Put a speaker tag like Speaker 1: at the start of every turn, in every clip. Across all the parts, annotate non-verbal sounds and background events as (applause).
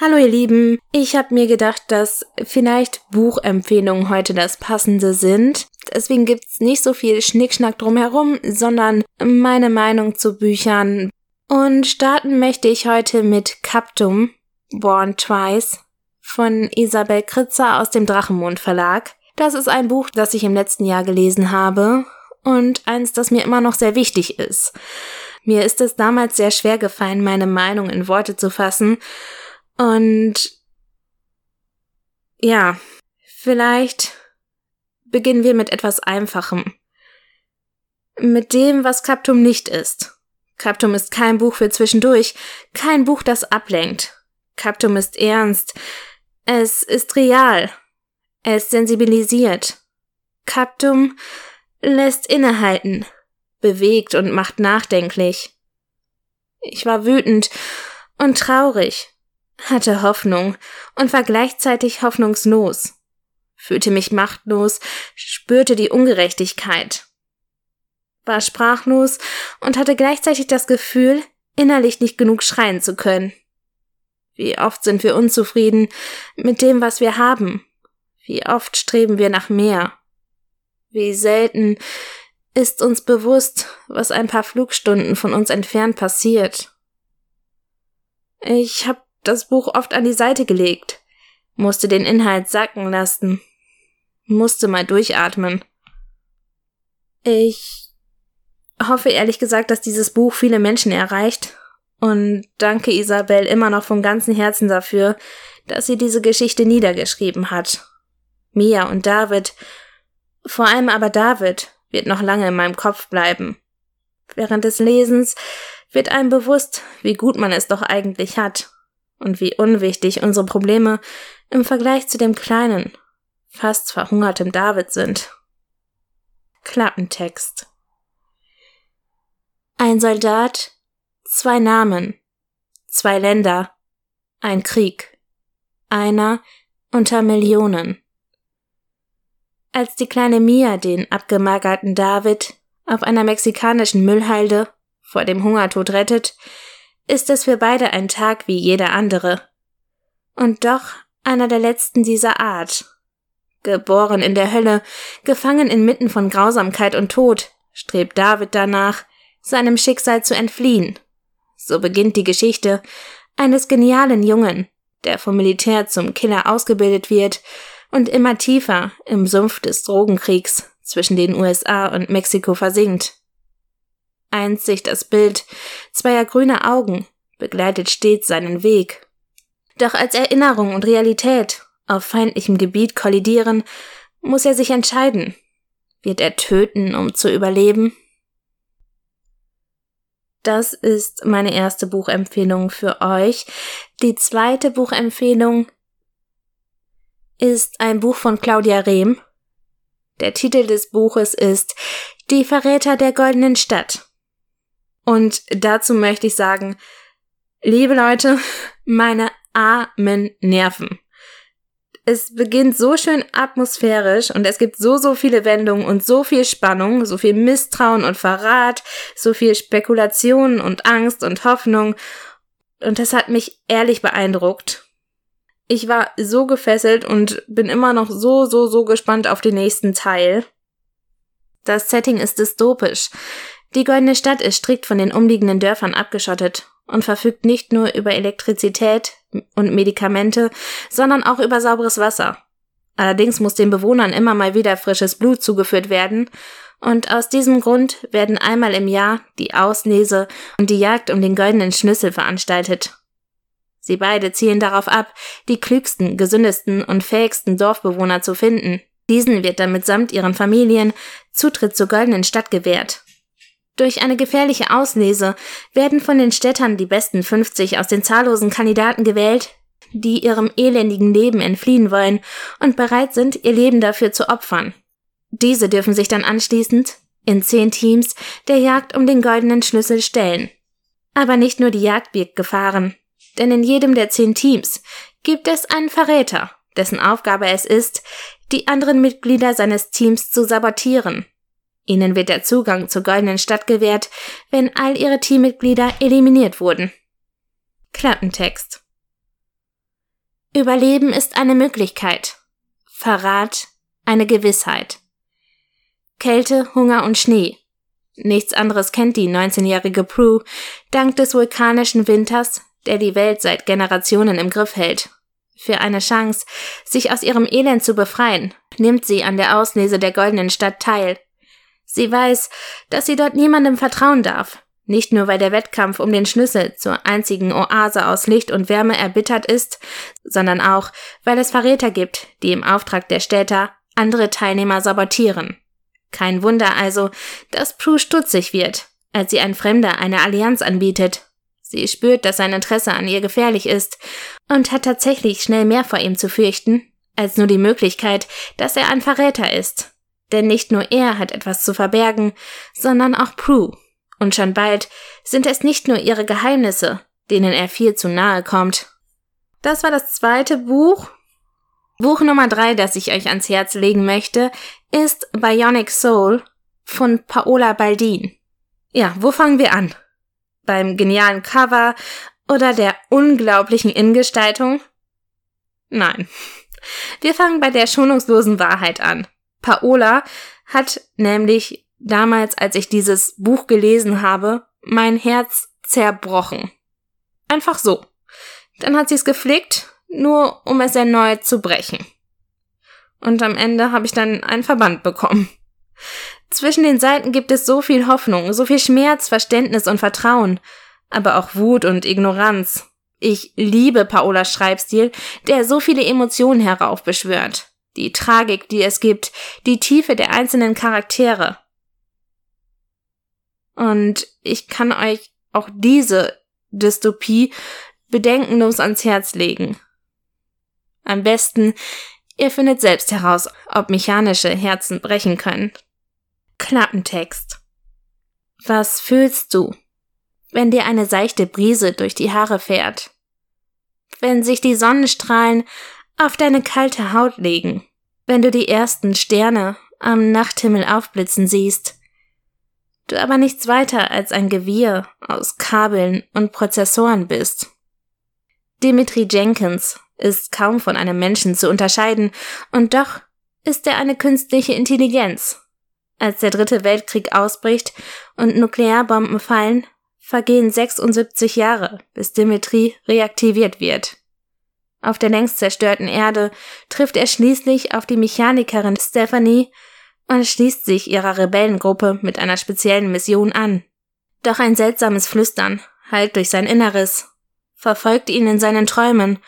Speaker 1: Hallo ihr Lieben, ich habe mir gedacht, dass vielleicht Buchempfehlungen heute das passende sind. Deswegen gibt's nicht so viel Schnickschnack drumherum, sondern meine Meinung zu Büchern. Und starten möchte ich heute mit Captum, Born Twice, von Isabel Kritzer aus dem Drachenmond Verlag. Das ist ein Buch, das ich im letzten Jahr gelesen habe und eins, das mir immer noch sehr wichtig ist. Mir ist es damals sehr schwer gefallen, meine Meinung in Worte zu fassen und ja, vielleicht beginnen wir mit etwas Einfachem. Mit dem, was Captum nicht ist. Captum ist kein Buch für zwischendurch, kein Buch, das ablenkt. Captum ist ernst. Es ist real. Es sensibilisiert. Captum lässt innehalten, bewegt und macht nachdenklich. Ich war wütend und traurig hatte Hoffnung und war gleichzeitig hoffnungslos, fühlte mich machtlos, spürte die Ungerechtigkeit, war sprachlos und hatte gleichzeitig das Gefühl, innerlich nicht genug schreien zu können. Wie oft sind wir unzufrieden mit dem, was wir haben? Wie oft streben wir nach mehr? Wie selten ist uns bewusst, was ein paar Flugstunden von uns entfernt passiert? Ich habe das Buch oft an die Seite gelegt, musste den Inhalt sacken lassen, musste mal durchatmen. Ich hoffe ehrlich gesagt, dass dieses Buch viele Menschen erreicht und danke Isabel immer noch von ganzem Herzen dafür, dass sie diese Geschichte niedergeschrieben hat. Mia und David, vor allem aber David, wird noch lange in meinem Kopf bleiben. Während des Lesens wird einem bewusst, wie gut man es doch eigentlich hat und wie unwichtig unsere Probleme im Vergleich zu dem kleinen, fast verhungerten David sind. Klappentext. Ein Soldat, zwei Namen, zwei Länder, ein Krieg, einer unter Millionen. Als die kleine Mia den abgemagerten David auf einer mexikanischen Müllhalde vor dem Hungertod rettet, ist es für beide ein Tag wie jeder andere. Und doch einer der letzten dieser Art. Geboren in der Hölle, gefangen inmitten von Grausamkeit und Tod, strebt David danach, seinem Schicksal zu entfliehen. So beginnt die Geschichte eines genialen Jungen, der vom Militär zum Killer ausgebildet wird und immer tiefer im Sumpf des Drogenkriegs zwischen den USA und Mexiko versinkt. Einzig das Bild zweier grüner Augen begleitet stets seinen Weg. Doch als Erinnerung und Realität auf feindlichem Gebiet kollidieren, muss er sich entscheiden. Wird er töten, um zu überleben? Das ist meine erste Buchempfehlung für euch. Die zweite Buchempfehlung ist ein Buch von Claudia Rehm. Der Titel des Buches ist Die Verräter der goldenen Stadt. Und dazu möchte ich sagen, liebe Leute, (laughs) meine armen Nerven. Es beginnt so schön atmosphärisch und es gibt so, so viele Wendungen und so viel Spannung, so viel Misstrauen und Verrat, so viel Spekulation und Angst und Hoffnung. Und das hat mich ehrlich beeindruckt. Ich war so gefesselt und bin immer noch so, so, so gespannt auf den nächsten Teil. Das Setting ist dystopisch. Die Goldene Stadt ist strikt von den umliegenden Dörfern abgeschottet und verfügt nicht nur über Elektrizität und Medikamente, sondern auch über sauberes Wasser. Allerdings muss den Bewohnern immer mal wieder frisches Blut zugeführt werden, und aus diesem Grund werden einmal im Jahr die Auslese und die Jagd um den goldenen Schlüssel veranstaltet. Sie beide zielen darauf ab, die klügsten, gesündesten und fähigsten Dorfbewohner zu finden. Diesen wird dann mitsamt ihren Familien Zutritt zur goldenen Stadt gewährt. Durch eine gefährliche Auslese werden von den Städtern die besten 50 aus den zahllosen Kandidaten gewählt, die ihrem elendigen Leben entfliehen wollen und bereit sind, ihr Leben dafür zu opfern. Diese dürfen sich dann anschließend in zehn Teams der Jagd um den goldenen Schlüssel stellen. Aber nicht nur die Jagd birgt Gefahren, denn in jedem der zehn Teams gibt es einen Verräter, dessen Aufgabe es ist, die anderen Mitglieder seines Teams zu sabotieren Ihnen wird der Zugang zur goldenen Stadt gewährt, wenn all ihre Teammitglieder eliminiert wurden. Klappentext Überleben ist eine Möglichkeit. Verrat eine Gewissheit. Kälte, Hunger und Schnee. Nichts anderes kennt die 19-jährige Prue, dank des vulkanischen Winters, der die Welt seit Generationen im Griff hält. Für eine Chance, sich aus ihrem Elend zu befreien, nimmt sie an der Auslese der goldenen Stadt teil. Sie weiß, dass sie dort niemandem vertrauen darf, nicht nur weil der Wettkampf um den Schlüssel zur einzigen Oase aus Licht und Wärme erbittert ist, sondern auch, weil es Verräter gibt, die im Auftrag der Städter andere Teilnehmer sabotieren. Kein Wunder also, dass Prue stutzig wird, als sie ein Fremder eine Allianz anbietet. Sie spürt, dass sein Interesse an ihr gefährlich ist und hat tatsächlich schnell mehr vor ihm zu fürchten, als nur die Möglichkeit, dass er ein Verräter ist. Denn nicht nur er hat etwas zu verbergen, sondern auch Prue. Und schon bald sind es nicht nur ihre Geheimnisse, denen er viel zu nahe kommt. Das war das zweite Buch. Buch Nummer drei, das ich euch ans Herz legen möchte, ist Bionic Soul von Paola Baldin. Ja, wo fangen wir an? Beim genialen Cover oder der unglaublichen Innengestaltung? Nein. Wir fangen bei der schonungslosen Wahrheit an. Paola hat nämlich damals, als ich dieses Buch gelesen habe, mein Herz zerbrochen. Einfach so. Dann hat sie es gepflegt, nur um es erneut zu brechen. Und am Ende habe ich dann einen Verband bekommen. Zwischen den Seiten gibt es so viel Hoffnung, so viel Schmerz, Verständnis und Vertrauen, aber auch Wut und Ignoranz. Ich liebe Paolas Schreibstil, der so viele Emotionen heraufbeschwört. Die Tragik, die es gibt, die Tiefe der einzelnen Charaktere. Und ich kann euch auch diese Dystopie bedenkenlos ans Herz legen. Am besten, ihr findet selbst heraus, ob mechanische Herzen brechen können. Klappentext. Was fühlst du, wenn dir eine seichte Brise durch die Haare fährt? Wenn sich die Sonnenstrahlen auf deine kalte Haut legen? Wenn du die ersten Sterne am Nachthimmel aufblitzen siehst? du aber nichts weiter als ein Gewirr aus Kabeln und Prozessoren bist. Dimitri Jenkins ist kaum von einem Menschen zu unterscheiden, und doch ist er eine künstliche Intelligenz. Als der dritte Weltkrieg ausbricht und Nuklearbomben fallen, vergehen 76 Jahre, bis Dimitri reaktiviert wird. Auf der längst zerstörten Erde trifft er schließlich auf die Mechanikerin Stephanie und schließt sich ihrer Rebellengruppe mit einer speziellen Mission an. Doch ein seltsames Flüstern, halt durch sein Inneres, verfolgt ihn in seinen Träumen,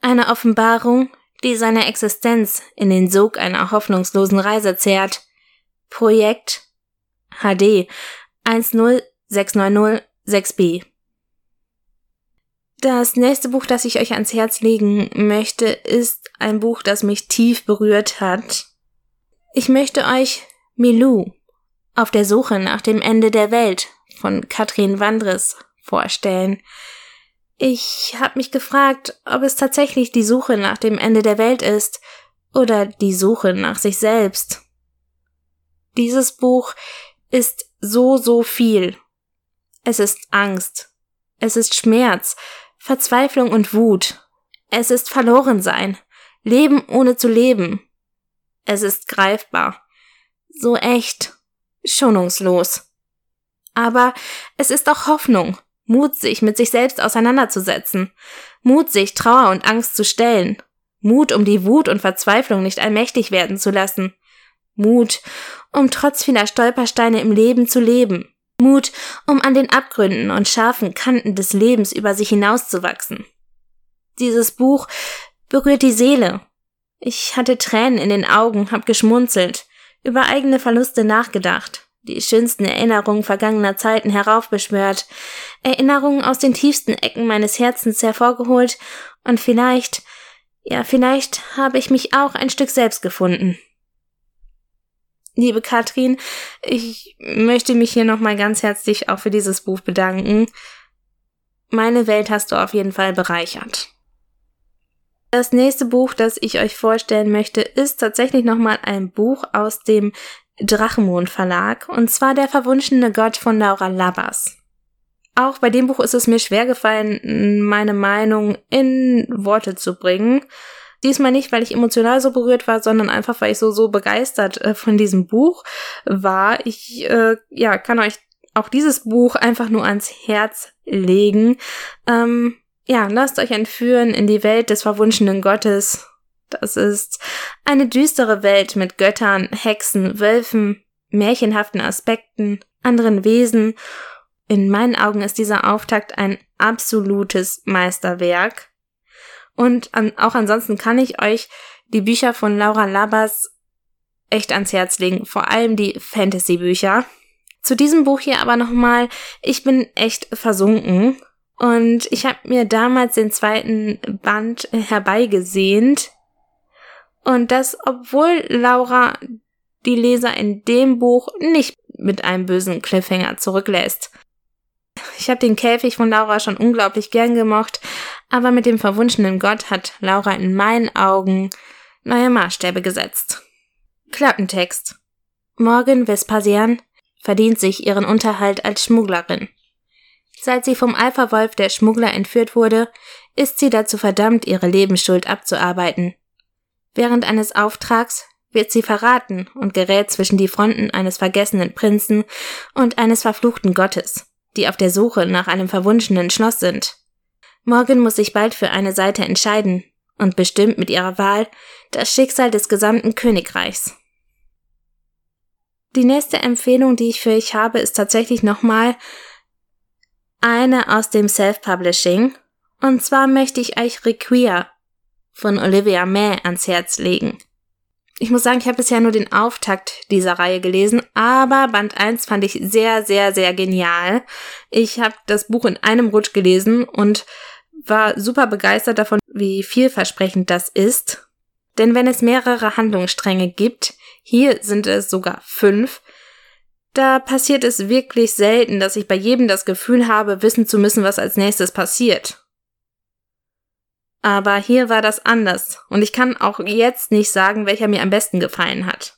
Speaker 1: eine Offenbarung, die seine Existenz in den Sog einer hoffnungslosen Reise zehrt. Projekt HD 10690-6b Das nächste Buch, das ich euch ans Herz legen möchte, ist ein Buch, das mich tief berührt hat ich möchte euch Milou auf der Suche nach dem Ende der Welt von Katrin Wandres vorstellen. Ich habe mich gefragt, ob es tatsächlich die Suche nach dem Ende der Welt ist oder die Suche nach sich selbst. Dieses Buch ist so, so viel. Es ist Angst. Es ist Schmerz, Verzweiflung und Wut. Es ist Verlorensein. Leben ohne zu leben. Es ist greifbar. So echt. Schonungslos. Aber es ist auch Hoffnung. Mut, sich mit sich selbst auseinanderzusetzen. Mut, sich Trauer und Angst zu stellen. Mut, um die Wut und Verzweiflung nicht allmächtig werden zu lassen. Mut, um trotz vieler Stolpersteine im Leben zu leben. Mut, um an den Abgründen und scharfen Kanten des Lebens über sich hinauszuwachsen. Dieses Buch berührt die Seele ich hatte Tränen in den Augen, hab geschmunzelt, über eigene Verluste nachgedacht, die schönsten Erinnerungen vergangener Zeiten heraufbeschwört, Erinnerungen aus den tiefsten Ecken meines Herzens hervorgeholt und vielleicht, ja, vielleicht habe ich mich auch ein Stück selbst gefunden. Liebe Katrin, ich möchte mich hier nochmal ganz herzlich auch für dieses Buch bedanken. Meine Welt hast du auf jeden Fall bereichert. Das nächste Buch, das ich euch vorstellen möchte, ist tatsächlich nochmal ein Buch aus dem Drachenmond Verlag, und zwar Der verwunschene Gott von Laura Labas. auch bei dem Buch ist es mir schwer gefallen, meine Meinung in Worte zu bringen. Diesmal nicht, weil ich emotional so berührt war, sondern einfach, weil ich so, so begeistert äh, von diesem Buch war. Ich, äh, ja, kann euch auch dieses Buch einfach nur ans Herz legen. Ähm, ja, lasst euch entführen in die Welt des verwunschenen Gottes. Das ist eine düstere Welt mit Göttern, Hexen, Wölfen, märchenhaften Aspekten, anderen Wesen in meinen Augen ist dieser Auftakt ein absolutes Meisterwerk. Und an, auch ansonsten kann ich euch die Bücher von Laura Labas echt ans Herz legen, vor allem die Fantasy-Bücher. Zu diesem Buch hier aber nochmal, ich bin echt versunken und ich habe mir damals den zweiten Band herbeigesehnt und das, obwohl Laura die Leser in dem Buch nicht mit einem bösen Cliffhanger zurücklässt. Ich habe den Käfig von Laura schon unglaublich gern gemocht, aber mit dem verwunschenen Gott hat Laura in meinen Augen neue Maßstäbe gesetzt. Klappentext. Morgan Vespasian verdient sich ihren Unterhalt als Schmugglerin. Seit sie vom Alpha-Wolf der Schmuggler entführt wurde, ist sie dazu verdammt, ihre Lebensschuld abzuarbeiten. Während eines Auftrags wird sie verraten und gerät zwischen die Fronten eines vergessenen Prinzen und eines verfluchten Gottes die auf der Suche nach einem verwunschenen Schloss sind. Morgan muss sich bald für eine Seite entscheiden und bestimmt mit ihrer Wahl das Schicksal des gesamten Königreichs. Die nächste Empfehlung, die ich für euch habe, ist tatsächlich nochmal eine aus dem Self-Publishing. Und zwar möchte ich euch Requia von Olivia May ans Herz legen. Ich muss sagen, ich habe bisher nur den Auftakt dieser Reihe gelesen, aber Band 1 fand ich sehr, sehr, sehr genial. Ich habe das Buch in einem Rutsch gelesen und war super begeistert davon, wie vielversprechend das ist. Denn wenn es mehrere Handlungsstränge gibt, hier sind es sogar fünf, da passiert es wirklich selten, dass ich bei jedem das Gefühl habe, wissen zu müssen, was als nächstes passiert. Aber hier war das anders und ich kann auch jetzt nicht sagen, welcher mir am besten gefallen hat.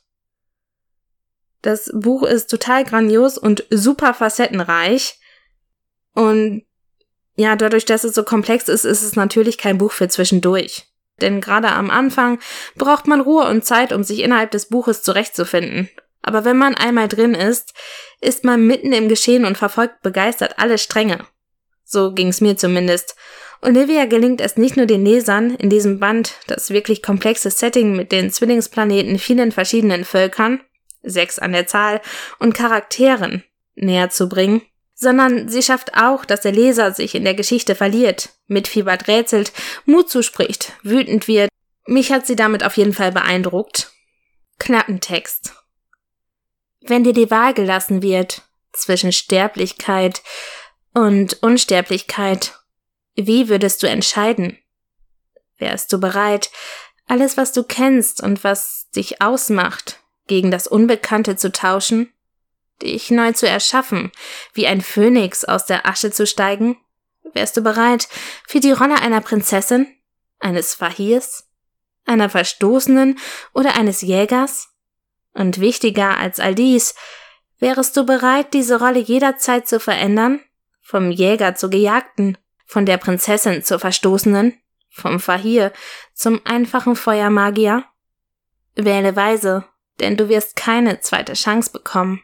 Speaker 1: Das Buch ist total grandios und super facettenreich und ja, dadurch, dass es so komplex ist, ist es natürlich kein Buch für zwischendurch. Denn gerade am Anfang braucht man Ruhe und Zeit, um sich innerhalb des Buches zurechtzufinden. Aber wenn man einmal drin ist, ist man mitten im Geschehen und verfolgt begeistert alle Stränge. So ging's mir zumindest. Olivia gelingt es nicht nur den Lesern, in diesem Band das wirklich komplexe Setting mit den Zwillingsplaneten vielen verschiedenen Völkern, sechs an der Zahl, und Charakteren näher zu bringen, sondern sie schafft auch, dass der Leser sich in der Geschichte verliert, mitfiebert rätselt, Mut zuspricht, wütend wird. Mich hat sie damit auf jeden Fall beeindruckt. Klappentext. Wenn dir die Wahl gelassen wird zwischen Sterblichkeit und Unsterblichkeit, wie würdest du entscheiden? Wärst du bereit, alles, was du kennst und was dich ausmacht, gegen das Unbekannte zu tauschen? Dich neu zu erschaffen, wie ein Phönix aus der Asche zu steigen? Wärst du bereit für die Rolle einer Prinzessin, eines Fahirs, einer Verstoßenen oder eines Jägers? Und wichtiger als all dies, wärest du bereit, diese Rolle jederzeit zu verändern? Vom Jäger zur Gejagten, von der Prinzessin zur Verstoßenen, vom Fahir zum einfachen Feuermagier? Wähle weise, denn du wirst keine zweite Chance bekommen.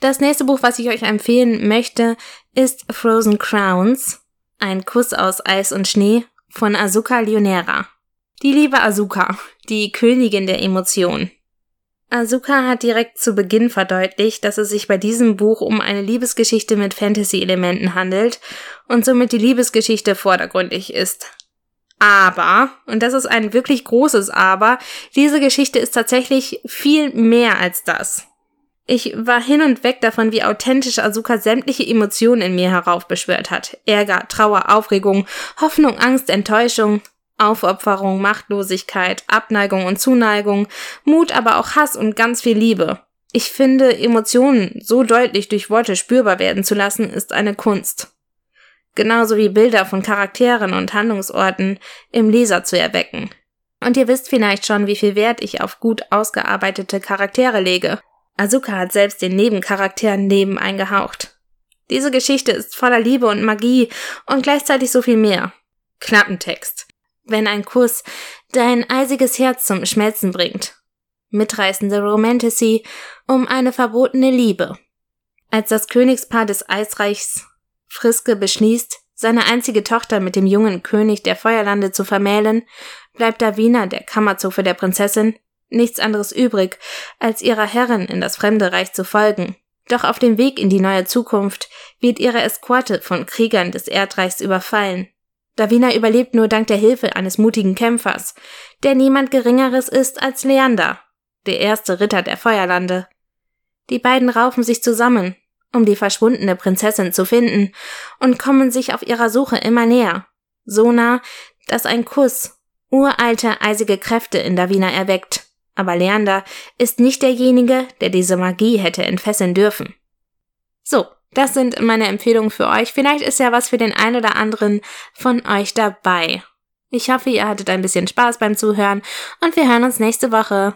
Speaker 1: Das nächste Buch, was ich euch empfehlen möchte, ist Frozen Crowns, ein Kuss aus Eis und Schnee von Asuka Leonera. Die liebe Asuka, die Königin der Emotionen. Asuka hat direkt zu Beginn verdeutlicht, dass es sich bei diesem Buch um eine Liebesgeschichte mit Fantasy-Elementen handelt und somit die Liebesgeschichte vordergründig ist. Aber, und das ist ein wirklich großes Aber, diese Geschichte ist tatsächlich viel mehr als das. Ich war hin und weg davon, wie authentisch Asuka sämtliche Emotionen in mir heraufbeschwört hat. Ärger, Trauer, Aufregung, Hoffnung, Angst, Enttäuschung, Aufopferung, Machtlosigkeit, Abneigung und Zuneigung, Mut, aber auch Hass und ganz viel Liebe. Ich finde, Emotionen so deutlich durch Worte spürbar werden zu lassen, ist eine Kunst. Genauso wie Bilder von Charakteren und Handlungsorten im Leser zu erwecken. Und ihr wisst vielleicht schon, wie viel Wert ich auf gut ausgearbeitete Charaktere lege. Asuka hat selbst den Nebencharakteren Leben eingehaucht. Diese Geschichte ist voller Liebe und Magie und gleichzeitig so viel mehr. Klappentext. Wenn ein Kuss dein eisiges Herz zum Schmelzen bringt. Mitreißende Romantasy um eine verbotene Liebe. Als das Königspaar des Eisreichs Friske beschließt, seine einzige Tochter mit dem jungen König der Feuerlande zu vermählen, bleibt Davina, der Kammerzofe der Prinzessin, nichts anderes übrig, als ihrer Herrin in das fremde Reich zu folgen. Doch auf dem Weg in die neue Zukunft wird ihre Eskorte von Kriegern des Erdreichs überfallen. Davina überlebt nur dank der Hilfe eines mutigen Kämpfers, der niemand Geringeres ist als Leander, der erste Ritter der Feuerlande. Die beiden raufen sich zusammen, um die verschwundene Prinzessin zu finden, und kommen sich auf ihrer Suche immer näher. So nah, dass ein Kuss uralte, eisige Kräfte in Davina erweckt. Aber Leander ist nicht derjenige, der diese Magie hätte entfesseln dürfen. So, das sind meine Empfehlungen für euch. Vielleicht ist ja was für den einen oder anderen von euch dabei. Ich hoffe, ihr hattet ein bisschen Spaß beim Zuhören und wir hören uns nächste Woche.